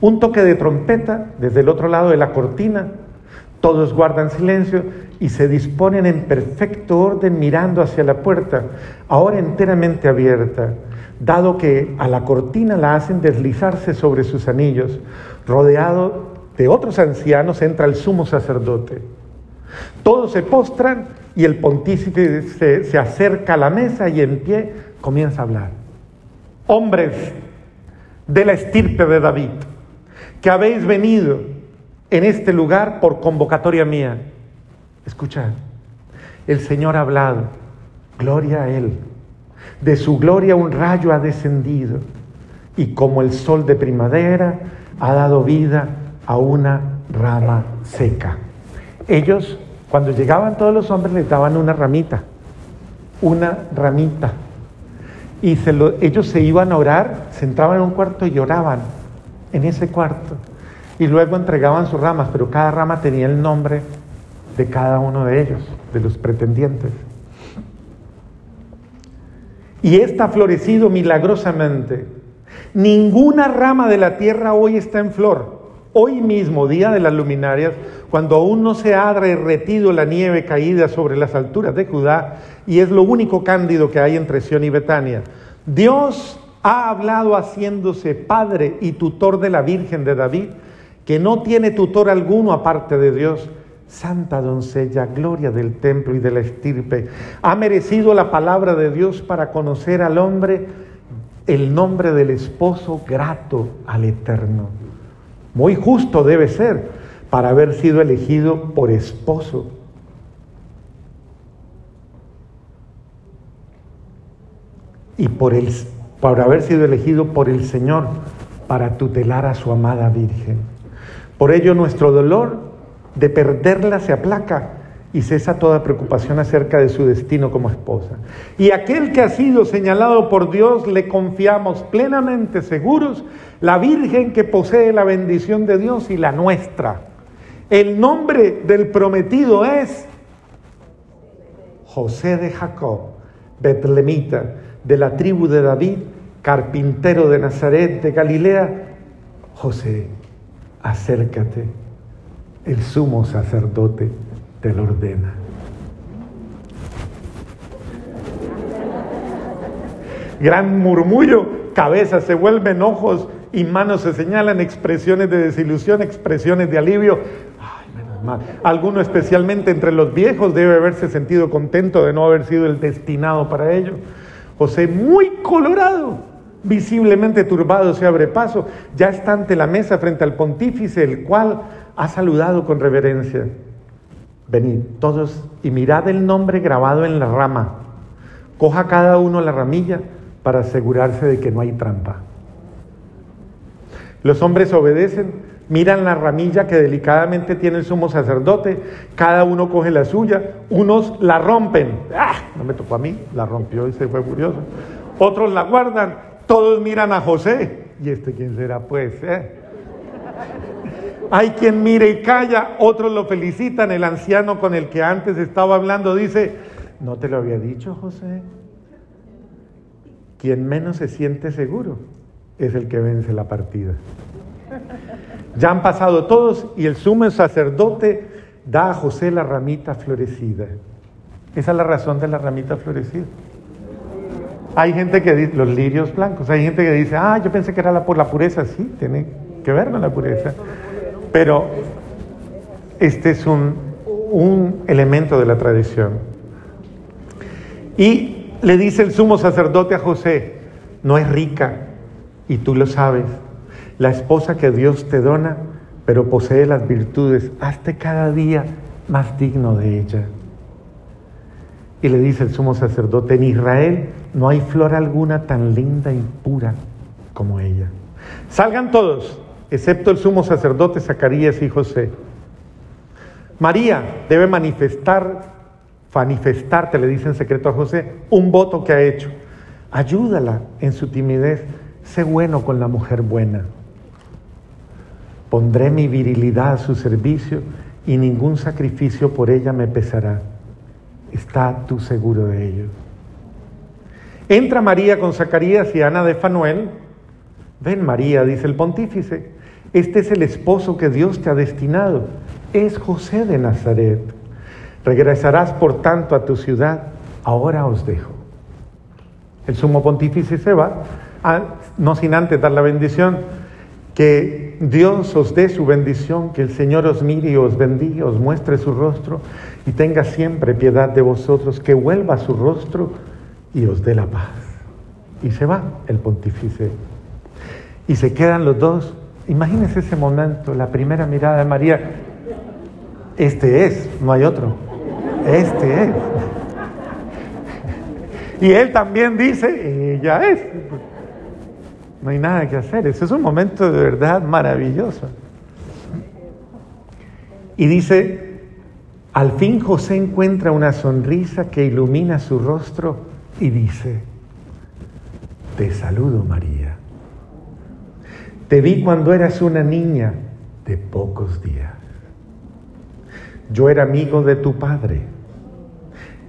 Un toque de trompeta desde el otro lado de la cortina, todos guardan silencio y se disponen en perfecto orden mirando hacia la puerta, ahora enteramente abierta, dado que a la cortina la hacen deslizarse sobre sus anillos, rodeado de otros ancianos entra el sumo sacerdote. Todos se postran y el pontífice se, acerca a la mesa y en pie comienza a hablar. Hombres de la estirpe de David, que habéis venido en este lugar por convocatoria mía. Escuchad, el Señor ha hablado, gloria a Él. De su gloria un rayo ha descendido y como el sol de primavera ha dado vida a una rama seca. Ellos, cuando llegaban todos los hombres, les daban una ramita, una ramita. Y ellos se iban a orar, se entraban en un cuarto y lloraban en ese cuarto. Y luego entregaban sus ramas, pero cada rama tenía el nombre de cada uno de ellos, de los pretendientes. Y esta ha florecido milagrosamente. Ninguna rama de la tierra hoy está en flor Hoy mismo, día de las luminarias, cuando aún no se ha derretido la nieve caída sobre las alturas de Judá, y es lo único cándido que hay entre Sion y Betania, Dios ha hablado haciéndose padre y tutor de la Virgen de David, que no tiene tutor alguno aparte de Dios. Santa doncella, gloria del templo y de la estirpe, ha merecido la palabra de Dios para conocer al hombre el nombre del esposo grato al Eterno. Muy justo debe ser para haber sido elegido por esposo. Y por, el, por haber sido elegido por el Señor para tutelar a su amada Virgen. Por ello nuestro dolor de perderla se aplaca y cesa toda preocupación acerca de su destino como esposa. Y aquel que ha sido señalado por Dios le confiamos plenamente seguros, la Virgen que posee la bendición de Dios y la nuestra. El nombre del prometido es José de Jacob, betlemita, de la tribu de David, carpintero de Nazaret de Galilea. José, acércate, el sumo sacerdote te lo ordena. Gran murmullo, cabezas se vuelven ojos y manos se señalan, expresiones de desilusión, expresiones de alivio. Ay, menos mal. Alguno especialmente entre los viejos debe haberse sentido contento de no haber sido el destinado para ello. José, muy colorado, visiblemente turbado, se abre paso, ya está ante la mesa frente al pontífice, el cual ha saludado con reverencia. Venid todos y mirad el nombre grabado en la rama. Coja cada uno la ramilla para asegurarse de que no hay trampa. Los hombres obedecen, miran la ramilla que delicadamente tiene el sumo sacerdote, cada uno coge la suya, unos la rompen, ¡ah! no me tocó a mí, la rompió y se fue furioso, otros la guardan, todos miran a José, ¿y este quién será pues? Eh? Hay quien mire y calla, otros lo felicitan. El anciano con el que antes estaba hablando dice, ¿no te lo había dicho José? Quien menos se siente seguro es el que vence la partida. Ya han pasado todos y el sumo sacerdote da a José la ramita florecida. Esa es la razón de la ramita florecida. Hay gente que dice, los lirios blancos, hay gente que dice, ah, yo pensé que era por la pureza, sí, tiene que ver con la pureza. Pero este es un, un elemento de la tradición. Y le dice el sumo sacerdote a José, no es rica, y tú lo sabes, la esposa que Dios te dona, pero posee las virtudes, hazte cada día más digno de ella. Y le dice el sumo sacerdote, en Israel no hay flor alguna tan linda y pura como ella. Salgan todos, excepto el sumo sacerdote Zacarías y José. María debe manifestar manifestarte, le dice en secreto a José, un voto que ha hecho. Ayúdala en su timidez, sé bueno con la mujer buena. Pondré mi virilidad a su servicio y ningún sacrificio por ella me pesará. Está tú seguro de ello. Entra María con Zacarías y Ana de Fanuel. Ven María, dice el pontífice, este es el esposo que Dios te ha destinado. Es José de Nazaret. Regresarás por tanto a tu ciudad. Ahora os dejo. El sumo pontífice se va, no sin antes dar la bendición. Que Dios os dé su bendición, que el Señor os mire y os bendiga, os muestre su rostro y tenga siempre piedad de vosotros, que vuelva su rostro y os dé la paz. Y se va el pontífice. Y se quedan los dos. Imagínense ese momento, la primera mirada de María. Este es, no hay otro. Este es. [LAUGHS] Y él también dice, ella es. No hay nada que hacer. Ese es un momento de verdad maravilloso. Y dice, al fin José encuentra una sonrisa que ilumina su rostro y dice, te saludo María. Te vi cuando eras una niña de pocos días. Yo era amigo de tu padre.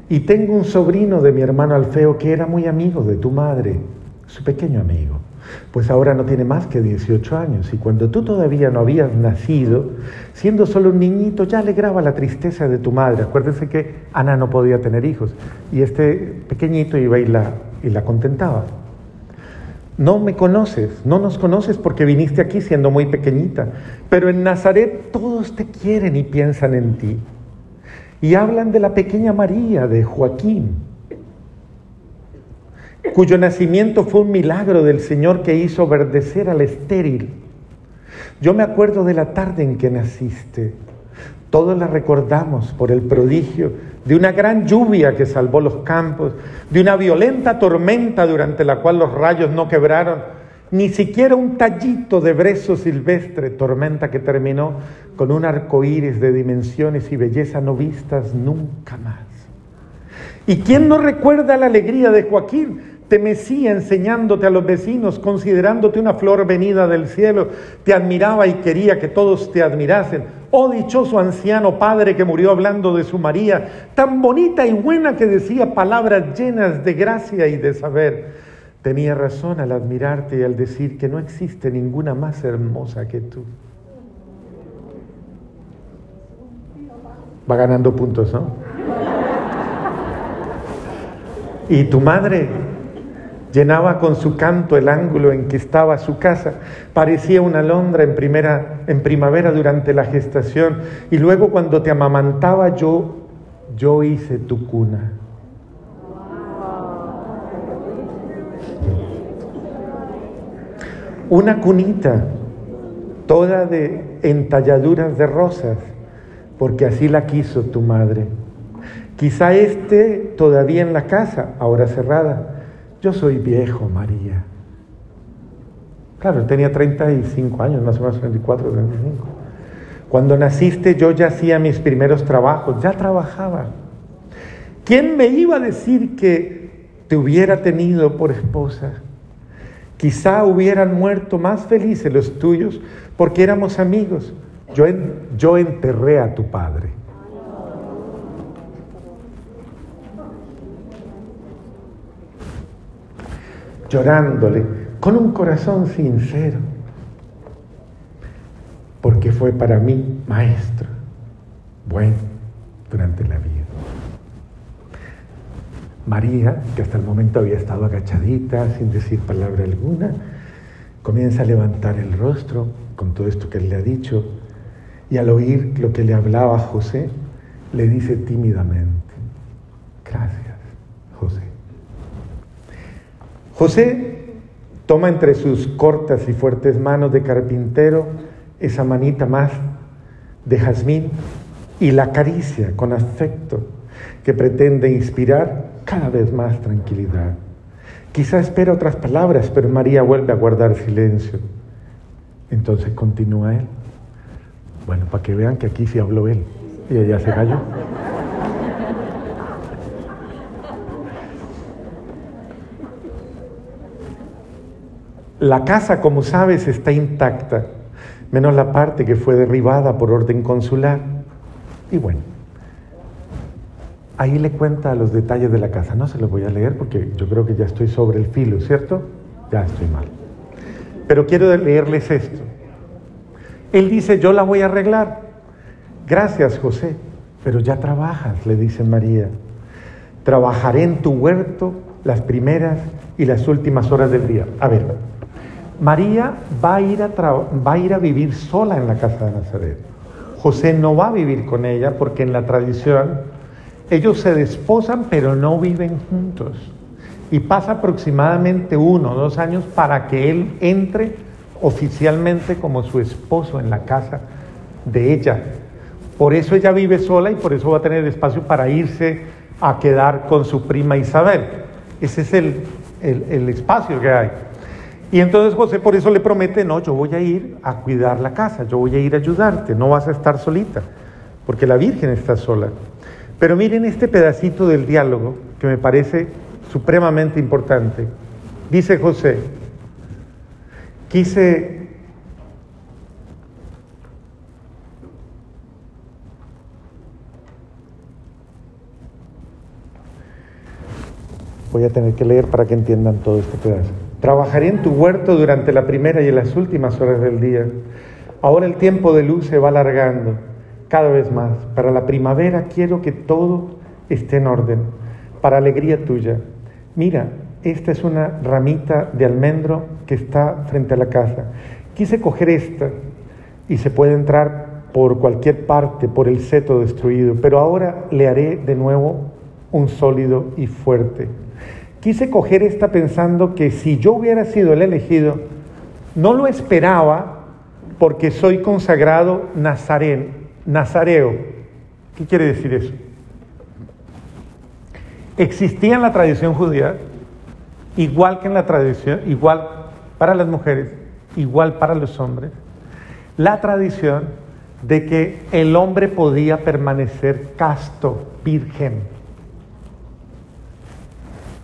Y tengo un sobrino de mi hermano Alfeo que era muy amigo de tu madre, su pequeño amigo. Pues ahora no tiene más que 18 años y cuando tú todavía no habías nacido, siendo solo un niñito, ya alegraba la tristeza de tu madre. Acuérdense que Ana no podía tener hijos y este pequeñito iba y la, y la contentaba. No me conoces, no nos conoces porque viniste aquí siendo muy pequeñita, pero en Nazaret todos te quieren y piensan en ti. Y hablan de la pequeña María, de Joaquín, cuyo nacimiento fue un milagro del Señor que hizo verdecer al estéril. Yo me acuerdo de la tarde en que naciste. Todos la recordamos por el prodigio de una gran lluvia que salvó los campos, de una violenta tormenta durante la cual los rayos no quebraron ni siquiera un tallito de brezo silvestre, tormenta que terminó con un arco iris de dimensiones y belleza no vistas nunca más. ¿Y quién no recuerda la alegría de Joaquín? Te mecía enseñándote a los vecinos, considerándote una flor venida del cielo, te admiraba y quería que todos te admirasen. Oh dichoso anciano padre que murió hablando de su María, tan bonita y buena que decía palabras llenas de gracia y de saber. Tenía razón al admirarte y al decir que no existe ninguna más hermosa que tú. Va ganando puntos, ¿no? Y tu madre llenaba con su canto el ángulo en que estaba su casa. Parecía una alondra en, primera, en primavera durante la gestación. Y luego cuando te amamantaba yo, yo hice tu cuna. una cunita toda de entalladuras de rosas, porque así la quiso tu madre. Quizá esté todavía en la casa, ahora cerrada. Yo soy viejo, María. Claro, tenía 35 años, más o menos 34, 35. Cuando naciste yo ya hacía mis primeros trabajos, ya trabajaba. ¿Quién me iba a decir que te hubiera tenido por esposa? Quizá hubieran muerto más felices los tuyos porque éramos amigos. Yo, yo enterré a tu padre. Llorándole con un corazón sincero, porque fue para mí maestro, bueno, durante la vida. María, que hasta el momento había estado agachadita, sin decir palabra alguna, comienza a levantar el rostro con todo esto que él le ha dicho y al oír lo que le hablaba José, le dice tímidamente, gracias, José. José toma entre sus cortas y fuertes manos de carpintero esa manita más de jazmín y la acaricia con afecto que pretende inspirar cada vez más tranquilidad. Quizá espera otras palabras, pero María vuelve a guardar silencio. Entonces continúa él. Bueno, para que vean que aquí sí habló él y ella se cayó. La casa, como sabes, está intacta, menos la parte que fue derribada por orden consular. Y bueno, ahí le cuenta los detalles de la casa. No se los voy a leer porque yo creo que ya estoy sobre el filo, ¿cierto? Ya estoy mal. Pero quiero leerles esto. Él dice, yo la voy a arreglar. Gracias, José. Pero ya trabajas, le dice María. Trabajaré en tu huerto las primeras y las últimas horas del día. A ver, María va a ir a, va a, ir a vivir sola en la casa de Nazaret. José no va a vivir con ella porque en la tradición ellos se desposan pero no viven juntos. Y pasa aproximadamente uno o dos años para que él entre oficialmente como su esposo en la casa de ella. Por eso ella vive sola y por eso va a tener espacio para irse a quedar con su prima Isabel. Ese es el, el, espacio que hay. Y entonces José por eso le promete, no, yo voy a ir a cuidar la casa, yo voy a ir a ayudarte, no vas a estar solita, porque la Virgen está sola. Pero miren este pedacito del diálogo que me parece supremamente importante. Dice José, quise Voy a tener que leer para que entiendan todo este pedazo. Trabajaré en tu huerto durante la primera y las últimas horas del día. Ahora el tiempo de luz se va alargando cada vez más. Para la primavera quiero que todo esté en orden, para alegría tuya. Mira, esta es una ramita de almendro que está frente a la casa. Quise coger esta y se puede entrar por cualquier parte, por el seto destruido, pero ahora le haré de nuevo un sólido y fuerte. Quise coger esta pensando que si yo hubiera sido el elegido, no lo esperaba porque soy consagrado nazarén, nazareo. ¿Qué quiere decir eso? Existía en la tradición judía, igual que en la tradición, igual para las mujeres, igual para los hombres, la tradición de que el hombre podía permanecer casto, virgen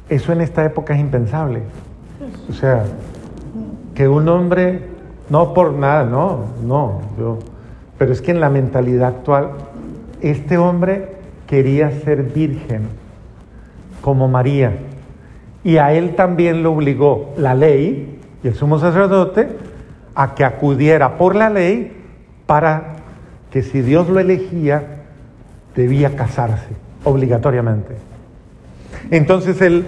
eso en esta época es impensable. O sea, que un hombre, no por nada, no, no, yo, pero es que en la mentalidad actual, este hombre quería ser virgen, como María, y a él también lo obligó la ley y el sumo sacerdote a que acudiera por la ley para que si Dios lo elegía, debía casarse obligatoriamente. Entonces él,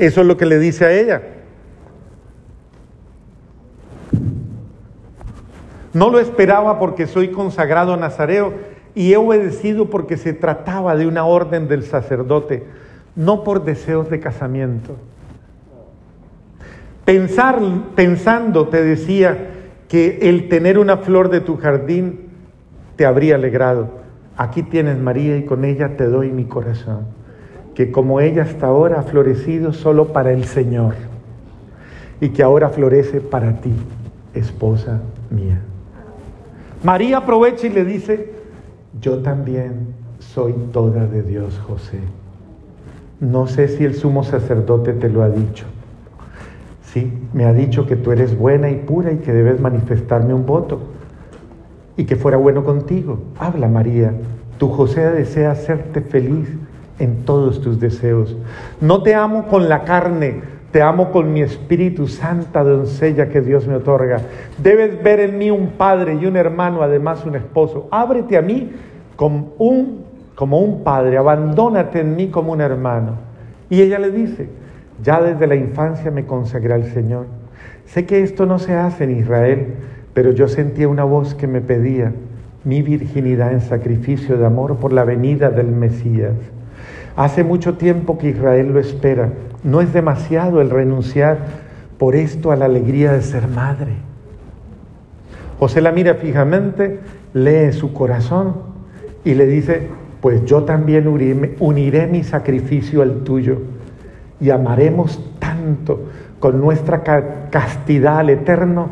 eso es lo que le dice a ella. No lo esperaba porque soy consagrado nazareo y he obedecido porque se trataba de una orden del sacerdote, no por deseos de casamiento. Pensar, pensando, te decía que el tener una flor de tu jardín te habría alegrado. Aquí tienes María y con ella te doy mi corazón que como ella hasta ahora ha florecido solo para el Señor y que ahora florece para ti, esposa mía. María aprovecha y le dice, yo también soy toda de Dios, José. No sé si el sumo sacerdote te lo ha dicho. Sí, me ha dicho que tú eres buena y pura y que debes manifestarme un voto y que fuera bueno contigo. Habla, María. Tu José desea hacerte feliz en todos tus deseos. No te amo con la carne, te amo con mi Espíritu Santa doncella que Dios me otorga. Debes ver en mí un padre y un hermano, además un esposo. Ábrete a mí como un, como un padre, abandónate en mí como un hermano. Y ella le dice, ya desde la infancia me consagré al Señor. Sé que esto no se hace en Israel, pero yo sentía una voz que me pedía mi virginidad en sacrificio de amor por la venida del Mesías. Hace mucho tiempo que Israel lo espera. No es demasiado el renunciar por esto a la alegría de ser madre. José la mira fijamente, lee su corazón y le dice, pues yo también uniré, mi sacrificio al tuyo y amaremos tanto con nuestra castidad al Eterno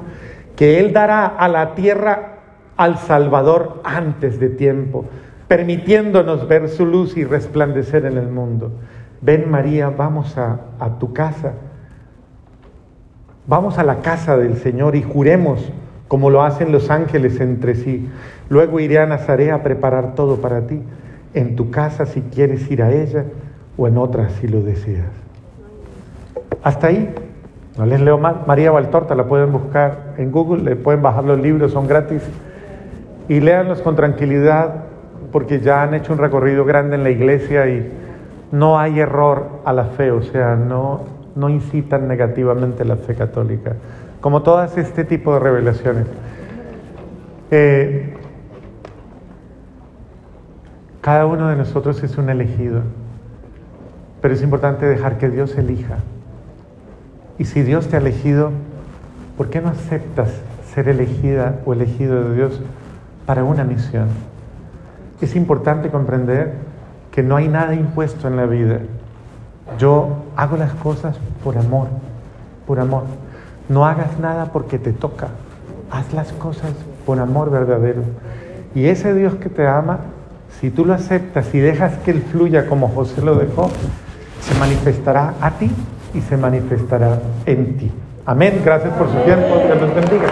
que Él dará a la tierra al Salvador antes de tiempo permitiéndonos ver su luz y resplandecer en el mundo. Ven María, vamos a, tu casa. Vamos a la casa del Señor y juremos como lo hacen los ángeles entre sí. Luego iré a Nazaret a preparar todo para ti, en tu casa si quieres ir a ella o en otra si lo deseas. Hasta ahí. No les leo más. María Valtorta la pueden buscar en Google, le pueden bajar los libros, son gratis. Y léanlos con tranquilidad porque ya han hecho un recorrido grande en la iglesia y no hay error a la fe, o sea, no, no incitan negativamente la fe católica, como todas este tipo de revelaciones. Eh, cada uno de nosotros es un elegido, pero es importante dejar que Dios elija. Y si Dios te ha elegido, ¿por qué no aceptas ser elegida o elegido de Dios para una misión? Es importante comprender que no hay nada impuesto en la vida. Yo hago las cosas por amor, por amor. No hagas nada porque te toca. Haz las cosas por amor verdadero. Y ese Dios que te ama, si tú lo aceptas y dejas que Él fluya como José lo dejó, se manifestará a ti y se manifestará en ti. Amén. Gracias por su tiempo. Dios los bendiga.